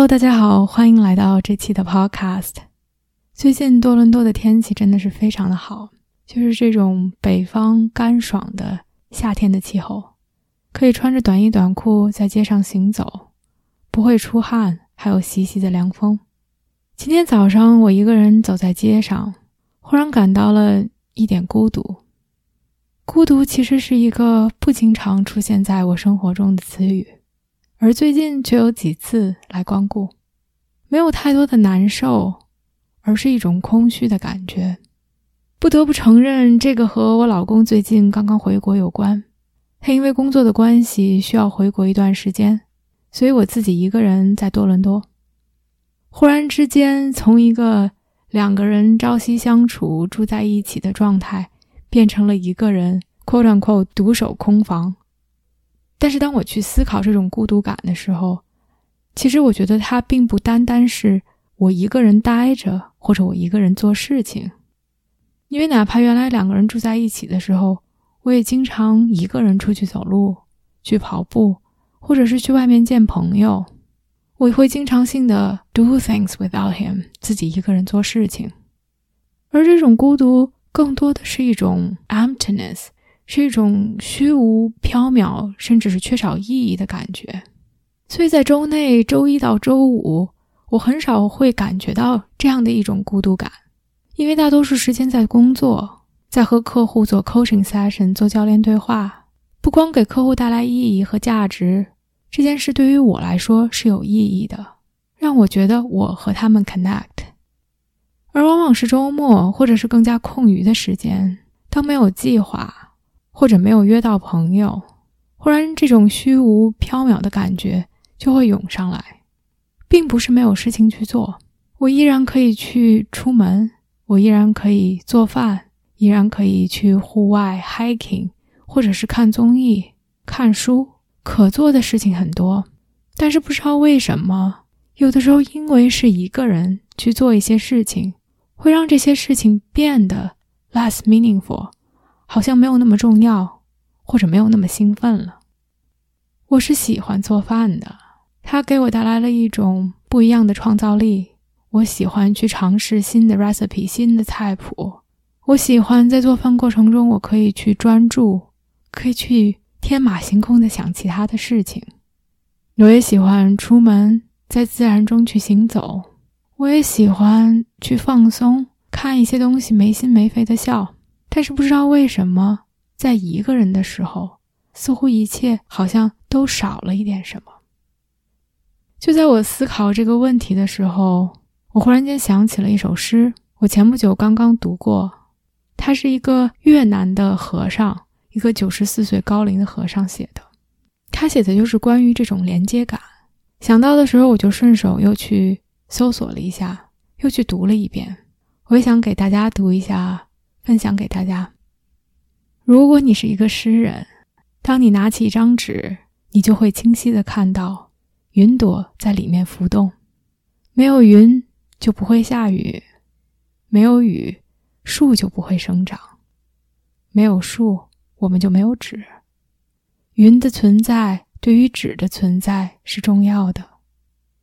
Hello，大家好，欢迎来到这期的 Podcast。最近多伦多的天气真的是非常的好，就是这种北方干爽的夏天的气候，可以穿着短衣短裤在街上行走，不会出汗，还有习习的凉风。今天早上我一个人走在街上，忽然感到了一点孤独。孤独其实是一个不经常出现在我生活中的词语。而最近却有几次来光顾，没有太多的难受，而是一种空虚的感觉。不得不承认，这个和我老公最近刚刚回国有关。他因为工作的关系需要回国一段时间，所以我自己一个人在多伦多。忽然之间，从一个两个人朝夕相处、住在一起的状态，变成了一个人 “quote unquote” 独守空房。但是当我去思考这种孤独感的时候，其实我觉得它并不单单是我一个人待着，或者我一个人做事情。因为哪怕原来两个人住在一起的时候，我也经常一个人出去走路、去跑步，或者是去外面见朋友。我会经常性的 do things without him，自己一个人做事情。而这种孤独更多的是一种 emptiness。是一种虚无缥缈，甚至是缺少意义的感觉。所以在周内，周一到周五，我很少会感觉到这样的一种孤独感，因为大多数时间在工作，在和客户做 coaching session，做教练对话。不光给客户带来意义和价值，这件事对于我来说是有意义的，让我觉得我和他们 connect。而往往是周末，或者是更加空余的时间，当没有计划。或者没有约到朋友，忽然这种虚无缥缈的感觉就会涌上来，并不是没有事情去做，我依然可以去出门，我依然可以做饭，依然可以去户外 hiking，或者是看综艺、看书，可做的事情很多。但是不知道为什么，有的时候因为是一个人去做一些事情，会让这些事情变得 less meaningful。好像没有那么重要，或者没有那么兴奋了。我是喜欢做饭的，它给我带来了一种不一样的创造力。我喜欢去尝试新的 recipe、新的菜谱。我喜欢在做饭过程中，我可以去专注，可以去天马行空的想其他的事情。我也喜欢出门，在自然中去行走。我也喜欢去放松，看一些东西，没心没肺的笑。但是不知道为什么，在一个人的时候，似乎一切好像都少了一点什么。就在我思考这个问题的时候，我忽然间想起了一首诗，我前不久刚刚读过。他是一个越南的和尚，一个九十四岁高龄的和尚写的。他写的就是关于这种连接感。想到的时候，我就顺手又去搜索了一下，又去读了一遍。我也想给大家读一下。分享给大家。如果你是一个诗人，当你拿起一张纸，你就会清晰的看到云朵在里面浮动。没有云就不会下雨，没有雨树就不会生长，没有树我们就没有纸。云的存在对于纸的存在是重要的，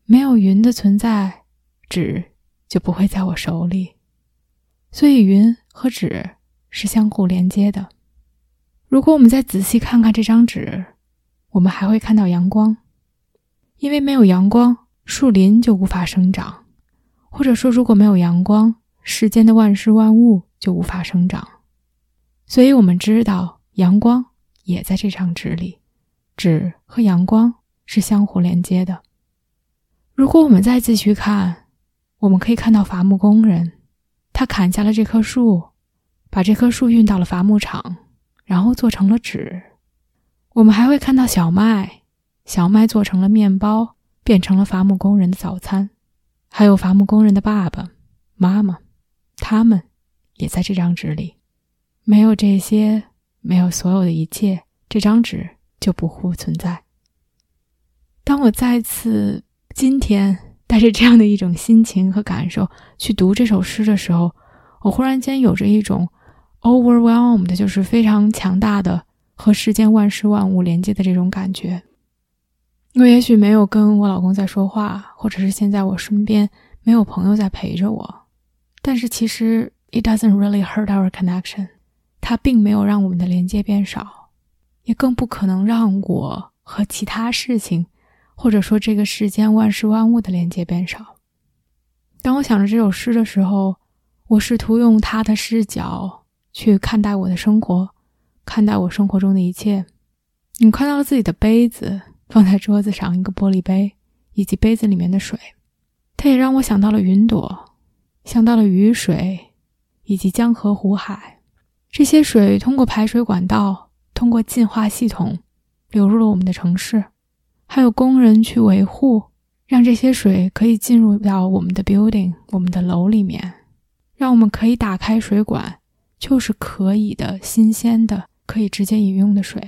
没有云的存在，纸就不会在我手里。所以云。和纸是相互连接的。如果我们再仔细看看这张纸，我们还会看到阳光。因为没有阳光，树林就无法生长；或者说，如果没有阳光，世间的万事万物就无法生长。所以，我们知道阳光也在这张纸里，纸和阳光是相互连接的。如果我们再继续看，我们可以看到伐木工人。他砍下了这棵树，把这棵树运到了伐木场，然后做成了纸。我们还会看到小麦，小麦做成了面包，变成了伐木工人的早餐。还有伐木工人的爸爸妈妈，他们也在这张纸里。没有这些，没有所有的一切，这张纸就不复存在。当我再次今天带着这样的一种心情和感受去读这首诗的时候，我忽然间有着一种 overwhelmed，就是非常强大的和世间万事万物连接的这种感觉。我也许没有跟我老公在说话，或者是现在我身边没有朋友在陪着我，但是其实 it doesn't really hurt our connection。它并没有让我们的连接变少，也更不可能让我和其他事情，或者说这个世间万事万物的连接变少。当我想着这首诗的时候，我试图用他的视角去看待我的生活，看待我生活中的一切。你看到了自己的杯子放在桌子上，一个玻璃杯，以及杯子里面的水。它也让我想到了云朵，想到了雨水，以及江河湖海。这些水通过排水管道，通过净化系统，流入了我们的城市，还有工人去维护，让这些水可以进入到我们的 building、我们的楼里面，让我们可以打开水管，就是可以的新鲜的、可以直接饮用的水，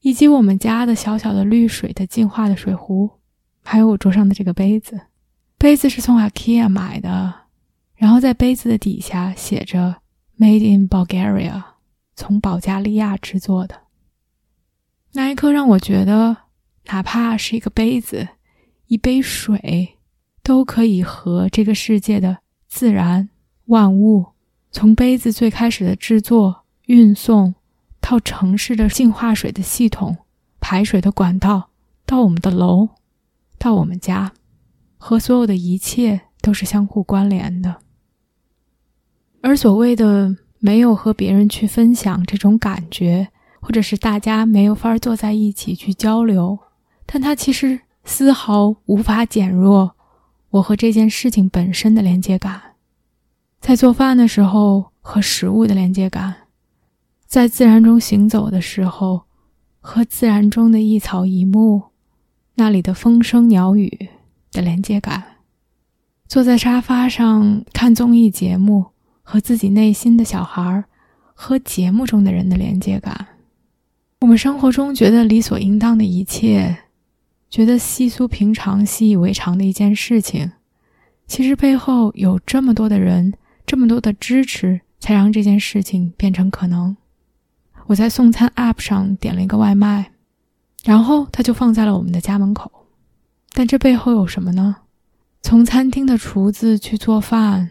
以及我们家的小小的滤水的净化的水壶，还有我桌上的这个杯子，杯子是从 IKEA 买的，然后在杯子的底下写着。Made in Bulgaria，从保加利亚制作的。那一刻让我觉得，哪怕是一个杯子、一杯水，都可以和这个世界的自然万物，从杯子最开始的制作、运送，到城市的净化水的系统、排水的管道，到我们的楼，到我们家，和所有的一切都是相互关联的。而所谓的没有和别人去分享这种感觉，或者是大家没有法坐在一起去交流，但它其实丝毫无法减弱我和这件事情本身的连接感。在做饭的时候和食物的连接感，在自然中行走的时候和自然中的一草一木、那里的风声鸟语的连接感，坐在沙发上看综艺节目。和自己内心的小孩儿，和节目中的人的连接感，我们生活中觉得理所应当的一切，觉得稀疏平常、习以为常的一件事情，其实背后有这么多的人，这么多的支持，才让这件事情变成可能。我在送餐 App 上点了一个外卖，然后他就放在了我们的家门口。但这背后有什么呢？从餐厅的厨子去做饭。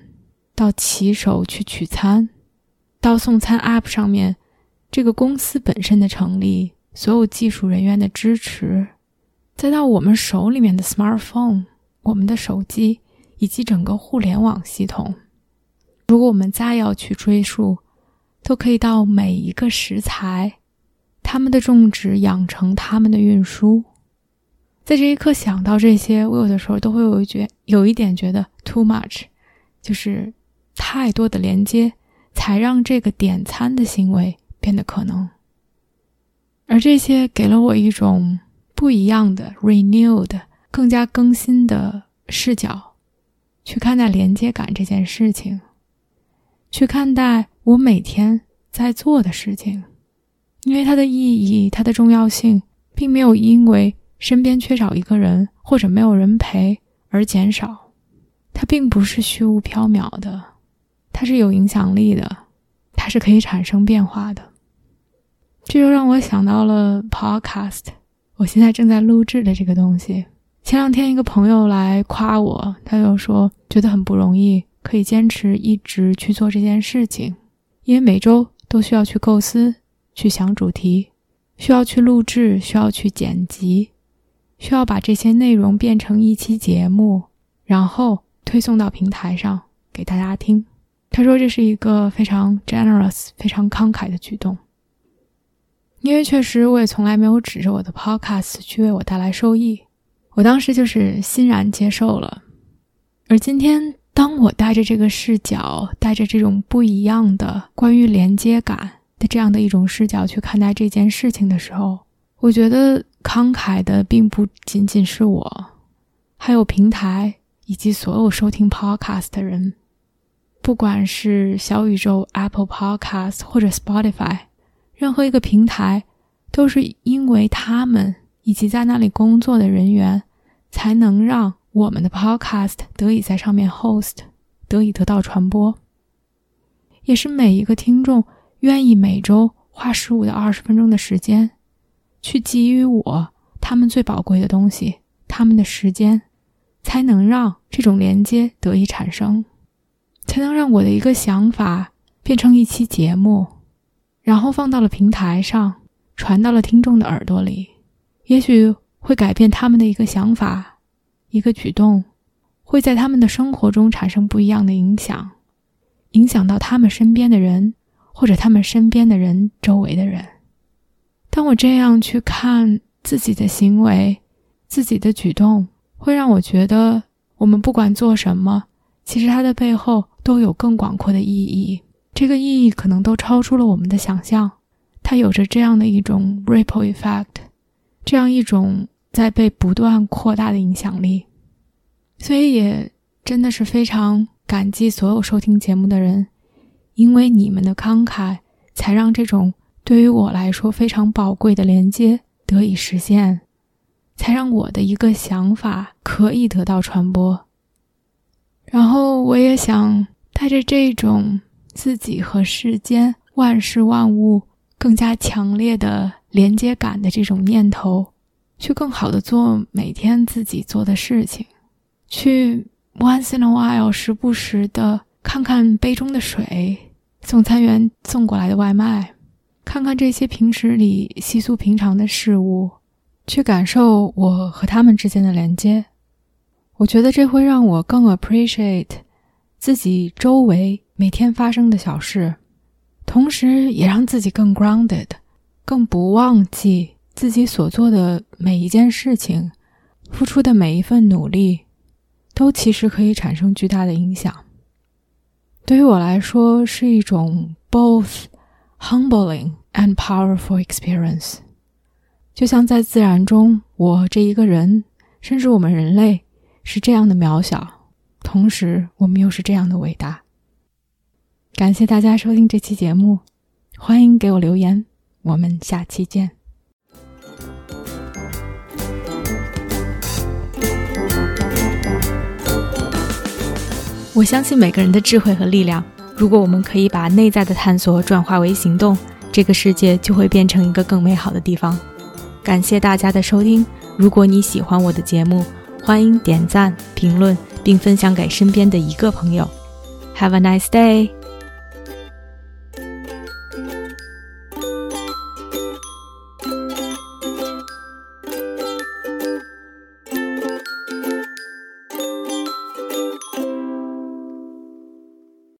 到骑手去取餐，到送餐 App 上面，这个公司本身的成立，所有技术人员的支持，再到我们手里面的 smartphone，我们的手机以及整个互联网系统，如果我们再要去追溯，都可以到每一个食材，他们的种植、养成、他们的运输。在这一刻想到这些，我有的时候都会有一觉有一点觉得 too much，就是。太多的连接，才让这个点餐的行为变得可能。而这些给了我一种不一样的、renewed、更加更新的视角，去看待连接感这件事情，去看待我每天在做的事情，因为它的意义、它的重要性，并没有因为身边缺少一个人或者没有人陪而减少，它并不是虚无缥缈的。它是有影响力的，它是可以产生变化的。这就让我想到了 Podcast，我现在正在录制的这个东西。前两天一个朋友来夸我，他就说觉得很不容易，可以坚持一直去做这件事情，因为每周都需要去构思、去想主题，需要去录制，需要去剪辑，需要把这些内容变成一期节目，然后推送到平台上给大家听。他说：“这是一个非常 generous、非常慷慨的举动，因为确实我也从来没有指着我的 podcast 去为我带来收益。我当时就是欣然接受了。而今天，当我带着这个视角，带着这种不一样的关于连接感的这样的一种视角去看待这件事情的时候，我觉得慷慨的并不仅仅是我，还有平台，以及所有收听 Podcast 的人，不管是小宇宙、Apple Podcast 或者 Spotify，任何一个平台，都是因为他们以及在那里工作的人员，才能让我们的 Podcast 得以在上面 host，得以得到传播。也是每一个听众愿意每周花十五到二十分钟的时间，去给予我他们最宝贵的东西，他们的时间。才能让这种连接得以产生，才能让我的一个想法变成一期节目，然后放到了平台上，传到了听众的耳朵里，也许会改变他们的一个想法，一个举动，会在他们的生活中产生不一样的影响，影响到他们身边的人，或者他们身边的人周围的人。当我这样去看自己的行为，自己的举动。会让我觉得，我们不管做什么，其实它的背后都有更广阔的意义。这个意义可能都超出了我们的想象。它有着这样的一种 ripple effect，这样一种在被不断扩大的影响力。所以也真的是非常感激所有收听节目的人，因为你们的慷慨，才让这种对于我来说非常宝贵的连接得以实现。才让我的一个想法可以得到传播，然后我也想带着这种自己和世间万事万物更加强烈的连接感的这种念头，去更好的做每天自己做的事情，去 once in a while 时不时的看看杯中的水，送餐员送过来的外卖，看看这些平时里稀疏平常的事物。去感受我和他们之间的连接，我觉得这会让我更 appreciate 自己周围每天发生的小事，同时也让自己更 grounded，更不忘记自己所做的每一件事情，付出的每一份努力，都其实可以产生巨大的影响。对于我来说，是一种 both humbling and powerful experience。就像在自然中，我这一个人，甚至我们人类，是这样的渺小，同时我们又是这样的伟大。感谢大家收听这期节目，欢迎给我留言，我们下期见。我相信每个人的智慧和力量，如果我们可以把内在的探索转化为行动，这个世界就会变成一个更美好的地方。感谢大家的收听。如果你喜欢我的节目，欢迎点赞、评论并分享给身边的一个朋友。Have a nice day.